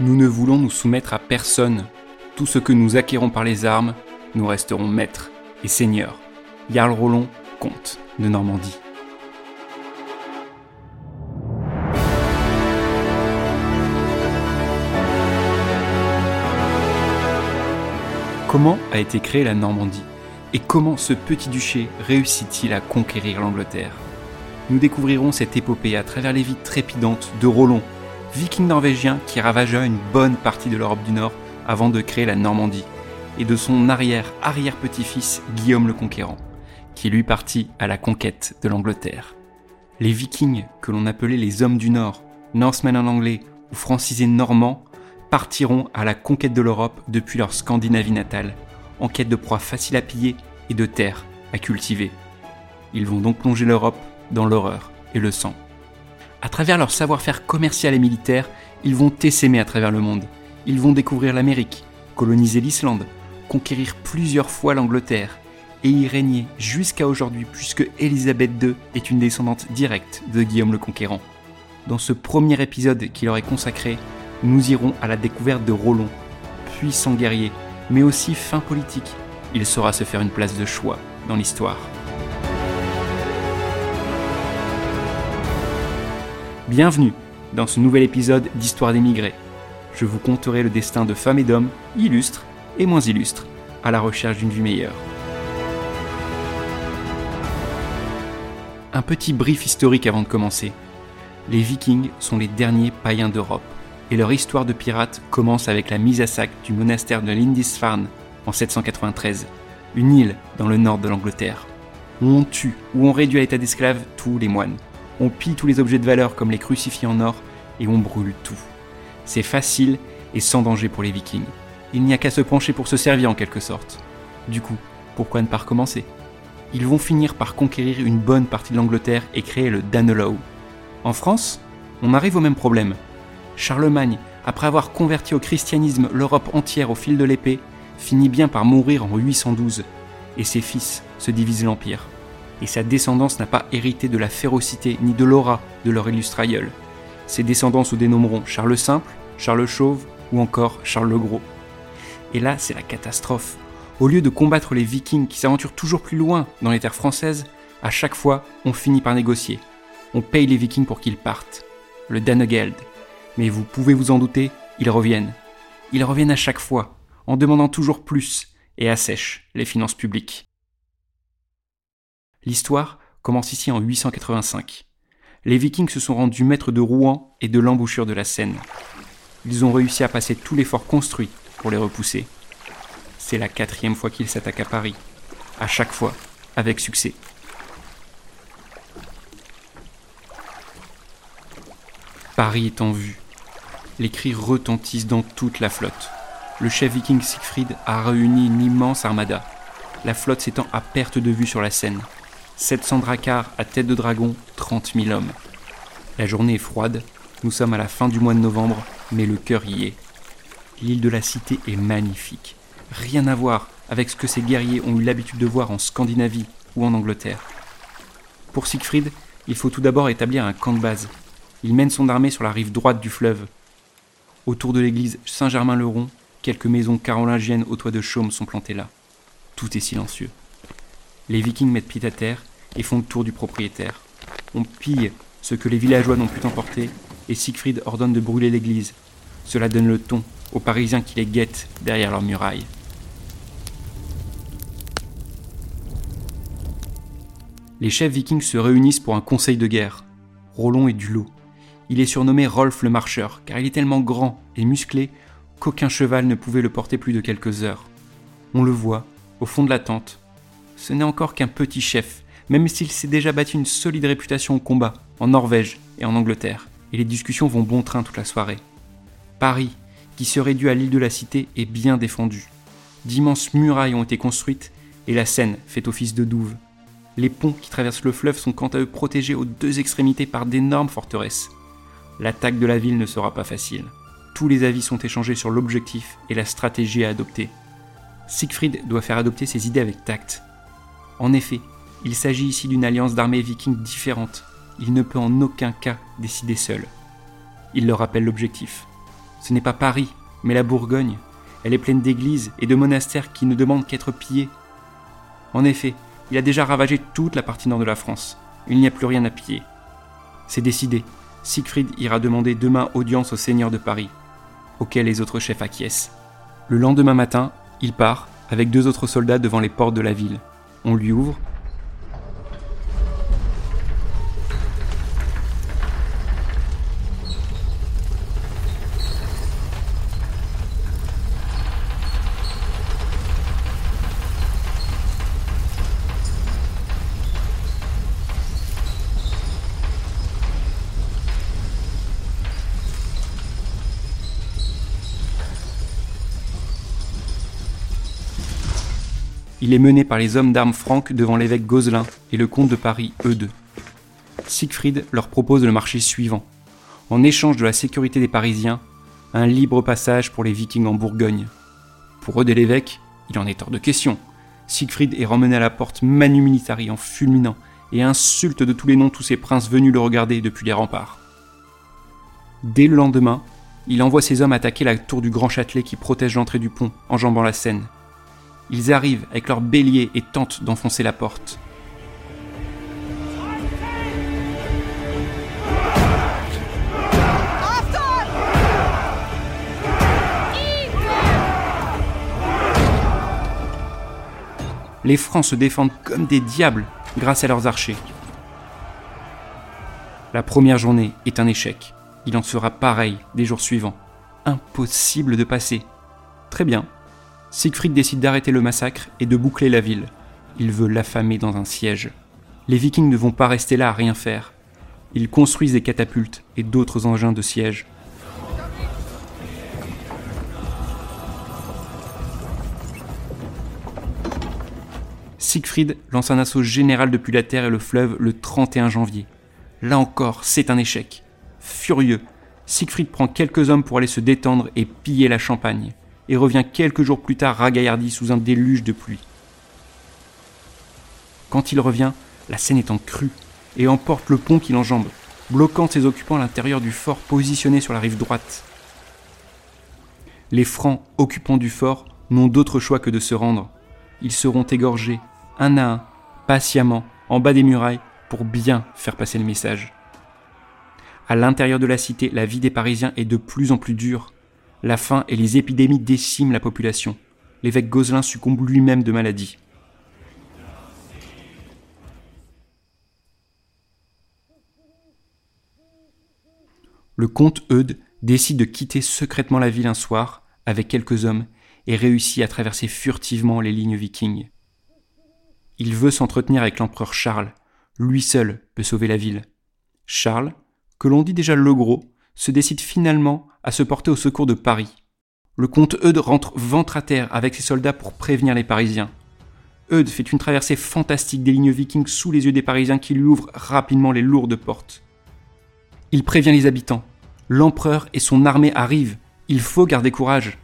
Nous ne voulons nous soumettre à personne. Tout ce que nous acquérons par les armes, nous resterons maîtres et seigneurs. Jarl Rollon, comte de Normandie. Comment a été créée la Normandie Et comment ce petit duché réussit-il à conquérir l'Angleterre? Nous découvrirons cette épopée à travers les vies trépidantes de Rollon, viking norvégien qui ravagea une bonne partie de l'Europe du Nord avant de créer la Normandie, et de son arrière-arrière-petit-fils Guillaume le Conquérant, qui lui partit à la conquête de l'Angleterre. Les vikings, que l'on appelait les hommes du Nord, Norsemen en anglais ou francisés normands, partiront à la conquête de l'Europe depuis leur Scandinavie natale, en quête de proies faciles à piller et de terres à cultiver. Ils vont donc plonger l'Europe dans l'horreur et le sang. À travers leur savoir-faire commercial et militaire, ils vont essaimer à travers le monde. Ils vont découvrir l'Amérique, coloniser l'Islande, conquérir plusieurs fois l'Angleterre et y régner jusqu'à aujourd'hui puisque Élisabeth II est une descendante directe de Guillaume le Conquérant. Dans ce premier épisode qui leur est consacré, nous irons à la découverte de Rollon, puissant guerrier, mais aussi fin politique. Il saura se faire une place de choix dans l'histoire. Bienvenue dans ce nouvel épisode d'Histoire d'émigrés. Je vous conterai le destin de femmes et d'hommes illustres et moins illustres à la recherche d'une vie meilleure. Un petit brief historique avant de commencer. Les Vikings sont les derniers païens d'Europe et leur histoire de pirates commence avec la mise à sac du monastère de Lindisfarne en 793, une île dans le nord de l'Angleterre, où on tue ou on réduit à l'état d'esclave tous les moines. On pille tous les objets de valeur comme les crucifix en or et on brûle tout. C'est facile et sans danger pour les vikings. Il n'y a qu'à se pencher pour se servir en quelque sorte. Du coup, pourquoi ne pas recommencer? Ils vont finir par conquérir une bonne partie de l'Angleterre et créer le Danelaw. En France, on arrive au même problème. Charlemagne, après avoir converti au christianisme l'Europe entière au fil de l'épée, finit bien par mourir en 812, et ses fils se divisent l'Empire. Et sa descendance n'a pas hérité de la férocité ni de l'aura de leur illustre aïeul. Ses descendants se dénommeront Charles le Simple, Charles le Chauve ou encore Charles le Gros. Et là, c'est la catastrophe. Au lieu de combattre les vikings qui s'aventurent toujours plus loin dans les terres françaises, à chaque fois, on finit par négocier. On paye les vikings pour qu'ils partent. Le Danegeld, mais vous pouvez vous en douter, ils reviennent. Ils reviennent à chaque fois, en demandant toujours plus, et assèchent les finances publiques. L'histoire commence ici en 885. Les Vikings se sont rendus maîtres de Rouen et de l'embouchure de la Seine. Ils ont réussi à passer tous les forts construits pour les repousser. C'est la quatrième fois qu'ils s'attaquent à Paris, à chaque fois avec succès. Paris est en vue, les cris retentissent dans toute la flotte. Le chef viking Siegfried a réuni une immense armada. La flotte s'étend à perte de vue sur la Seine. 700 dracars à tête de dragon, 30 000 hommes. La journée est froide, nous sommes à la fin du mois de novembre, mais le cœur y est. L'île de la Cité est magnifique. Rien à voir avec ce que ces guerriers ont eu l'habitude de voir en Scandinavie ou en Angleterre. Pour Siegfried, il faut tout d'abord établir un camp de base. Il mène son armée sur la rive droite du fleuve, Autour de l'église Saint-Germain-le-Rond, quelques maisons carolingiennes au toit de chaume sont plantées là. Tout est silencieux. Les vikings mettent pied à terre et font le tour du propriétaire. On pille ce que les villageois n'ont pu emporter et Siegfried ordonne de brûler l'église. Cela donne le ton aux Parisiens qui les guettent derrière leurs murailles. Les chefs vikings se réunissent pour un conseil de guerre. Rollon est du lot. Il est surnommé Rolf le Marcheur, car il est tellement grand et musclé qu'aucun cheval ne pouvait le porter plus de quelques heures. On le voit, au fond de la tente. Ce n'est encore qu'un petit chef, même s'il s'est déjà battu une solide réputation au combat, en Norvège et en Angleterre, et les discussions vont bon train toute la soirée. Paris, qui se réduit à l'île de la Cité, est bien défendu. D'immenses murailles ont été construites, et la Seine fait office de douve. Les ponts qui traversent le fleuve sont quant à eux protégés aux deux extrémités par d'énormes forteresses. L'attaque de la ville ne sera pas facile. Tous les avis sont échangés sur l'objectif et la stratégie à adopter. Siegfried doit faire adopter ses idées avec tact. En effet, il s'agit ici d'une alliance d'armées vikings différentes. Il ne peut en aucun cas décider seul. Il leur rappelle l'objectif ce n'est pas Paris, mais la Bourgogne. Elle est pleine d'églises et de monastères qui ne demandent qu'être pillés. En effet, il a déjà ravagé toute la partie nord de la France. Il n'y a plus rien à piller. C'est décidé. Siegfried ira demander demain audience au seigneur de Paris, auquel les autres chefs acquiescent. Le lendemain matin, il part, avec deux autres soldats devant les portes de la ville. On lui ouvre, Il est mené par les hommes d'armes franques devant l'évêque Goselin et le comte de Paris, eux deux. Siegfried leur propose le marché suivant. En échange de la sécurité des Parisiens, un libre passage pour les Vikings en Bourgogne. Pour eux de l'évêque, il en est hors de question. Siegfried est ramené à la porte manu militari en fulminant et insulte de tous les noms tous ces princes venus le regarder depuis les remparts. Dès le lendemain, il envoie ses hommes attaquer la tour du Grand Châtelet qui protège l'entrée du pont, enjambant la Seine. Ils arrivent avec leurs béliers et tentent d'enfoncer la porte. Les Francs se défendent comme des diables grâce à leurs archers. La première journée est un échec. Il en sera pareil des jours suivants. Impossible de passer. Très bien, Siegfried décide d'arrêter le massacre et de boucler la ville. Il veut l'affamer dans un siège. Les Vikings ne vont pas rester là à rien faire. Ils construisent des catapultes et d'autres engins de siège. Siegfried lance un assaut général depuis la terre et le fleuve le 31 janvier. Là encore, c'est un échec. Furieux, Siegfried prend quelques hommes pour aller se détendre et piller la Champagne et revient quelques jours plus tard ragaillardi sous un déluge de pluie. Quand il revient, la Seine est en crue et emporte le pont qu'il enjambe, bloquant ses occupants à l'intérieur du fort positionné sur la rive droite. Les Francs occupants du fort n'ont d'autre choix que de se rendre. Ils seront égorgés, un à un, patiemment, en bas des murailles, pour bien faire passer le message. À l'intérieur de la cité, la vie des Parisiens est de plus en plus dure la faim et les épidémies déciment la population. L'évêque Goselin succombe lui-même de maladie. Le comte Eudes décide de quitter secrètement la ville un soir avec quelques hommes et réussit à traverser furtivement les lignes vikings. Il veut s'entretenir avec l'empereur Charles. Lui seul peut sauver la ville. Charles, que l'on dit déjà le gros, se décide finalement à se porter au secours de Paris. Le comte Eudes rentre ventre à terre avec ses soldats pour prévenir les Parisiens. Eudes fait une traversée fantastique des lignes vikings sous les yeux des Parisiens qui lui ouvrent rapidement les lourdes portes. Il prévient les habitants. L'empereur et son armée arrivent. Il faut garder courage.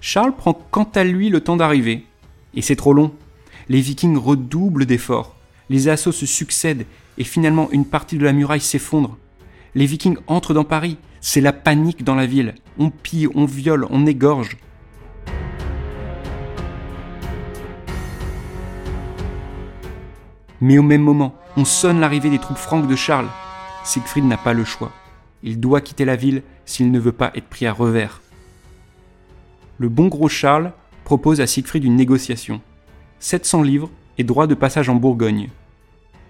Charles prend quant à lui le temps d'arriver. Et c'est trop long. Les vikings redoublent d'efforts. Les assauts se succèdent et finalement une partie de la muraille s'effondre. Les Vikings entrent dans Paris. C'est la panique dans la ville. On pille, on viole, on égorge. Mais au même moment, on sonne l'arrivée des troupes franques de Charles. Siegfried n'a pas le choix. Il doit quitter la ville s'il ne veut pas être pris à revers. Le bon gros Charles propose à Siegfried une négociation. 700 livres et droit de passage en Bourgogne.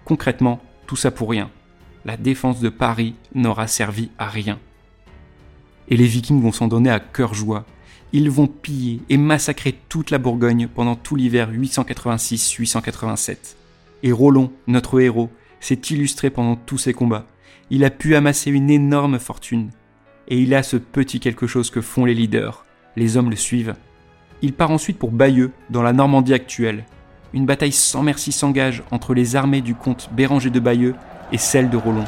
Concrètement, tout ça pour rien la défense de Paris n'aura servi à rien. Et les Vikings vont s'en donner à cœur joie. Ils vont piller et massacrer toute la Bourgogne pendant tout l'hiver 886-887. Et Rollon, notre héros, s'est illustré pendant tous ces combats. Il a pu amasser une énorme fortune. Et il a ce petit quelque chose que font les leaders. Les hommes le suivent. Il part ensuite pour Bayeux, dans la Normandie actuelle. Une bataille sans merci s'engage entre les armées du comte Béranger de Bayeux et celle de Rollon.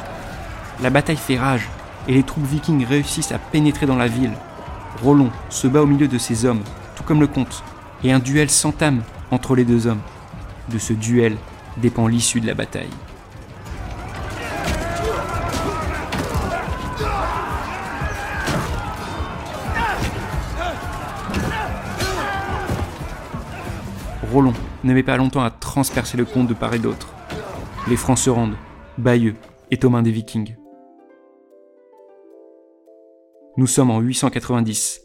La bataille fait rage et les troupes vikings réussissent à pénétrer dans la ville. Rollon se bat au milieu de ses hommes, tout comme le comte, et un duel s'entame entre les deux hommes. De ce duel dépend l'issue de la bataille. Rollon ne met pas longtemps à transpercer le comte de part et d'autre. Les Francs se rendent Bayeux est aux mains des Vikings. Nous sommes en 890.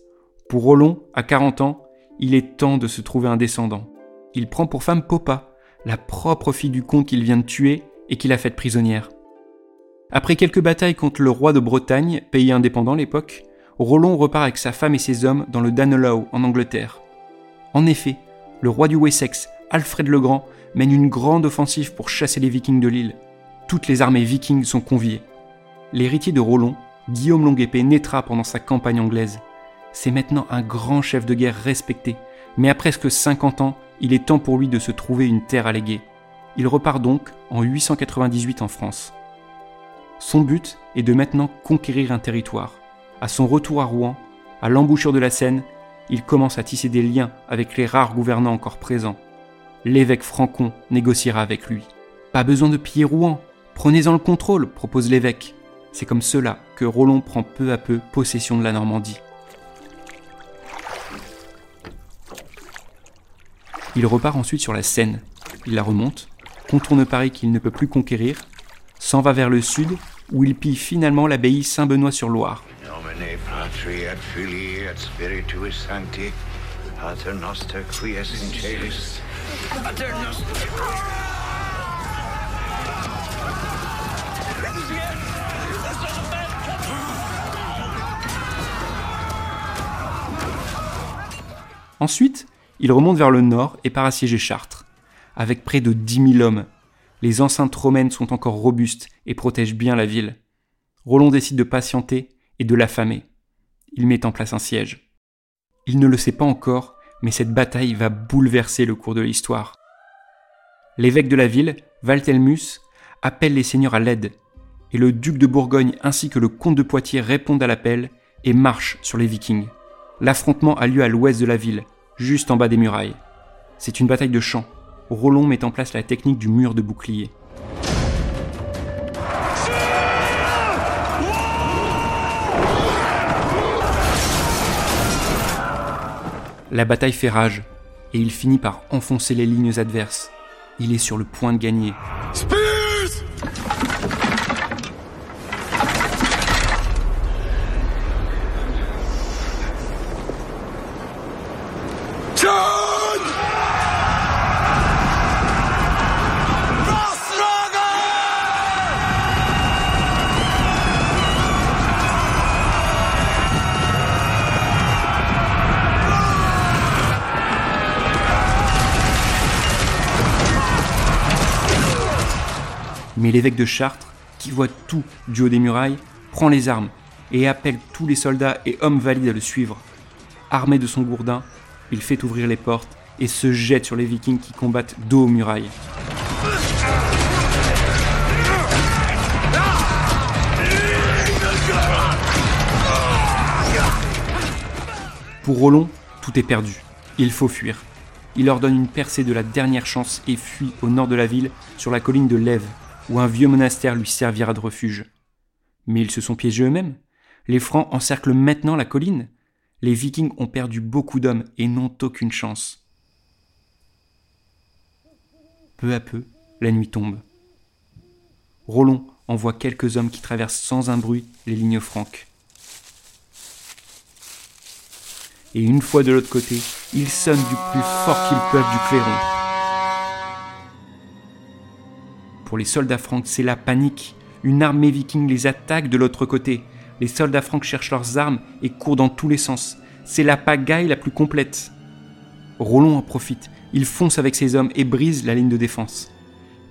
Pour Roland, à 40 ans, il est temps de se trouver un descendant. Il prend pour femme Popa, la propre fille du comte qu'il vient de tuer et qu'il a faite prisonnière. Après quelques batailles contre le roi de Bretagne, pays indépendant à l'époque, Roland repart avec sa femme et ses hommes dans le Danelaw en Angleterre. En effet, le roi du Wessex, Alfred le Grand, mène une grande offensive pour chasser les vikings de l'île. Toutes les armées vikings sont conviées. L'héritier de Roland, Guillaume Longuepée, naîtra pendant sa campagne anglaise. C'est maintenant un grand chef de guerre respecté, mais à presque 50 ans, il est temps pour lui de se trouver une terre à léguer. Il repart donc en 898 en France. Son but est de maintenant conquérir un territoire. À son retour à Rouen, à l'embouchure de la Seine, il commence à tisser des liens avec les rares gouvernants encore présents. L'évêque Francon négociera avec lui. Pas besoin de piller Rouen, prenez-en le contrôle, propose l'évêque. C'est comme cela que Roland prend peu à peu possession de la Normandie. Il repart ensuite sur la Seine. Il la remonte, contourne Paris qu'il ne peut plus conquérir, s'en va vers le sud où il pille finalement l'abbaye Saint-Benoît-sur-Loire. Ensuite, il remonte vers le nord et part assiéger Chartres, avec près de 10 000 hommes. Les enceintes romaines sont encore robustes et protègent bien la ville. Roland décide de patienter et de l'affamer. Il met en place un siège. Il ne le sait pas encore, mais cette bataille va bouleverser le cours de l'histoire. L'évêque de la ville, Valtelmus, appelle les seigneurs à l'aide, et le duc de Bourgogne ainsi que le comte de Poitiers répondent à l'appel et marchent sur les vikings. L'affrontement a lieu à l'ouest de la ville, juste en bas des murailles. C'est une bataille de champ. Roland met en place la technique du mur de bouclier. La bataille fait rage, et il finit par enfoncer les lignes adverses. Il est sur le point de gagner. Mais l'évêque de Chartres, qui voit tout du haut des murailles, prend les armes et appelle tous les soldats et hommes valides à le suivre. Armé de son gourdin, il fait ouvrir les portes et se jette sur les vikings qui combattent dos aux murailles. Pour Roland, tout est perdu. Il faut fuir. Il ordonne une percée de la dernière chance et fuit au nord de la ville, sur la colline de Lève, où un vieux monastère lui servira de refuge. Mais ils se sont piégés eux-mêmes. Les Francs encerclent maintenant la colline. Les Vikings ont perdu beaucoup d'hommes et n'ont aucune chance. Peu à peu, la nuit tombe. Roland envoie quelques hommes qui traversent sans un bruit les lignes franques. Et une fois de l'autre côté, ils sonnent du plus fort qu'ils peuvent du clairon. Pour les soldats francs, c'est la panique. Une armée viking les attaque de l'autre côté. Les soldats francs cherchent leurs armes et courent dans tous les sens. C'est la pagaille la plus complète. Roland en profite. Il fonce avec ses hommes et brise la ligne de défense.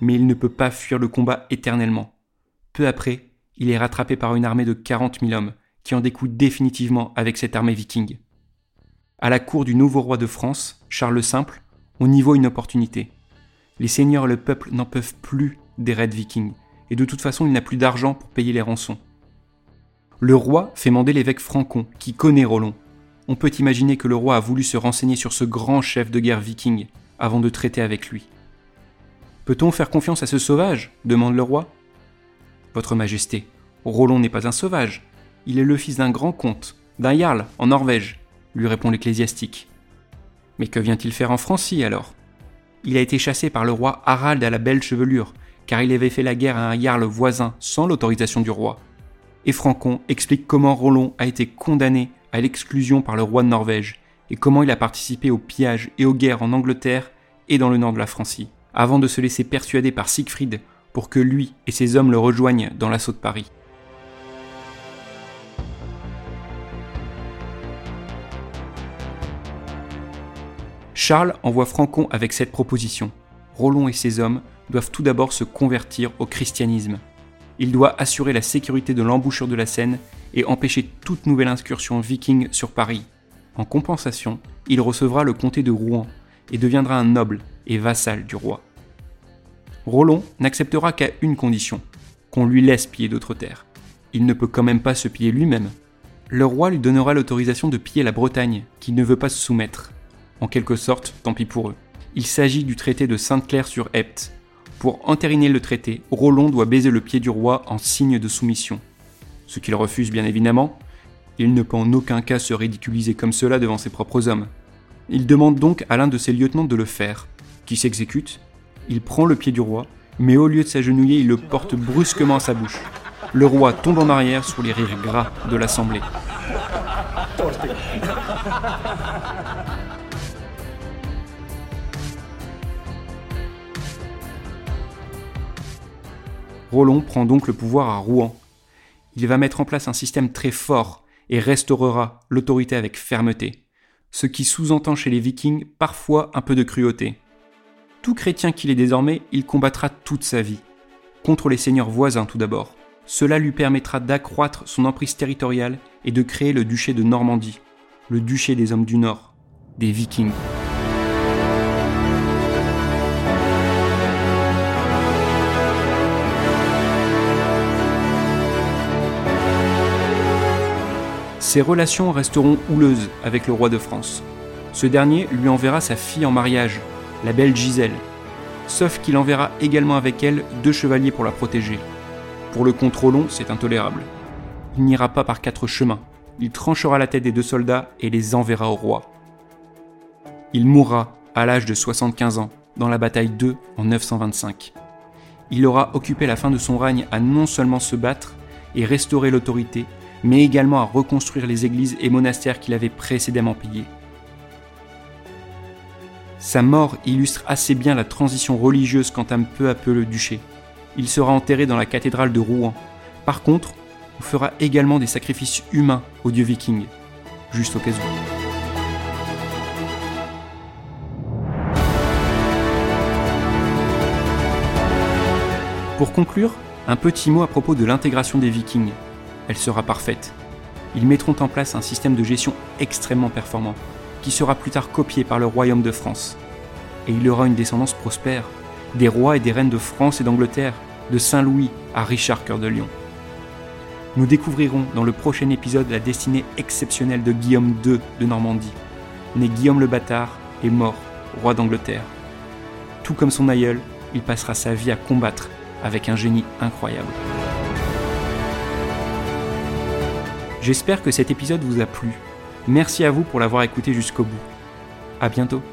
Mais il ne peut pas fuir le combat éternellement. Peu après, il est rattrapé par une armée de 40 000 hommes, qui en découle définitivement avec cette armée viking. À la cour du nouveau roi de France, Charles le Simple, on y voit une opportunité. Les seigneurs et le peuple n'en peuvent plus des raids vikings, et de toute façon il n'a plus d'argent pour payer les rançons. Le roi fait mander l'évêque Francon, qui connaît Roland. On peut imaginer que le roi a voulu se renseigner sur ce grand chef de guerre viking avant de traiter avec lui. Peut-on faire confiance à ce sauvage? demande le roi. Votre Majesté, Roland n'est pas un sauvage. Il est le fils d'un grand comte, d'un jarl en Norvège, lui répond l'ecclésiastique. Mais que vient-il faire en Francie alors? Il a été chassé par le roi Harald à la belle chevelure, car il avait fait la guerre à un jarl voisin sans l'autorisation du roi. Et Francon explique comment Rollon a été condamné à l'exclusion par le roi de Norvège, et comment il a participé au pillage et aux guerres en Angleterre et dans le nord de la Francie, avant de se laisser persuader par Siegfried pour que lui et ses hommes le rejoignent dans l'assaut de Paris. Charles envoie Francon avec cette proposition. Rollon et ses hommes doivent tout d'abord se convertir au christianisme. Il doit assurer la sécurité de l'embouchure de la Seine et empêcher toute nouvelle incursion viking sur Paris. En compensation, il recevra le comté de Rouen et deviendra un noble et vassal du roi. Rollon n'acceptera qu'à une condition, qu'on lui laisse piller d'autres terres. Il ne peut quand même pas se piller lui-même. Le roi lui donnera l'autorisation de piller la Bretagne, qui ne veut pas se soumettre. En quelque sorte, tant pis pour eux. Il s'agit du traité de Sainte-Claire sur Epte. Pour entériner le traité, Rollon doit baiser le pied du roi en signe de soumission. Ce qu'il refuse bien évidemment, il ne peut en aucun cas se ridiculiser comme cela devant ses propres hommes. Il demande donc à l'un de ses lieutenants de le faire, qui s'exécute. Il prend le pied du roi, mais au lieu de s'agenouiller, il le porte brusquement à sa bouche. Le roi tombe en arrière sous les rires gras de l'assemblée. Rollon prend donc le pouvoir à Rouen. Il va mettre en place un système très fort et restaurera l'autorité avec fermeté, ce qui sous-entend chez les vikings parfois un peu de cruauté. Tout chrétien qu'il est désormais, il combattra toute sa vie. Contre les seigneurs voisins tout d'abord. Cela lui permettra d'accroître son emprise territoriale et de créer le duché de Normandie, le duché des hommes du Nord, des vikings. Ses relations resteront houleuses avec le roi de France. Ce dernier lui enverra sa fille en mariage, la belle Gisèle, sauf qu'il enverra également avec elle deux chevaliers pour la protéger. Pour le contrôlon, c'est intolérable. Il n'ira pas par quatre chemins, il tranchera la tête des deux soldats et les enverra au roi. Il mourra à l'âge de 75 ans dans la bataille d'Eux en 925. Il aura occupé la fin de son règne à non seulement se battre et restaurer l'autorité, mais également à reconstruire les églises et monastères qu'il avait précédemment pillés. Sa mort illustre assez bien la transition religieuse qu'entame peu à peu le duché. Il sera enterré dans la cathédrale de Rouen. Par contre, on fera également des sacrifices humains aux dieux vikings, juste au cas où. Pour conclure, un petit mot à propos de l'intégration des vikings elle sera parfaite. Ils mettront en place un système de gestion extrêmement performant, qui sera plus tard copié par le royaume de France. Et il aura une descendance prospère, des rois et des reines de France et d'Angleterre, de Saint-Louis à Richard Cœur de Lion. Nous découvrirons dans le prochain épisode la destinée exceptionnelle de Guillaume II de Normandie, né Guillaume le Bâtard et mort, roi d'Angleterre. Tout comme son aïeul, il passera sa vie à combattre avec un génie incroyable. J'espère que cet épisode vous a plu. Merci à vous pour l'avoir écouté jusqu'au bout. À bientôt.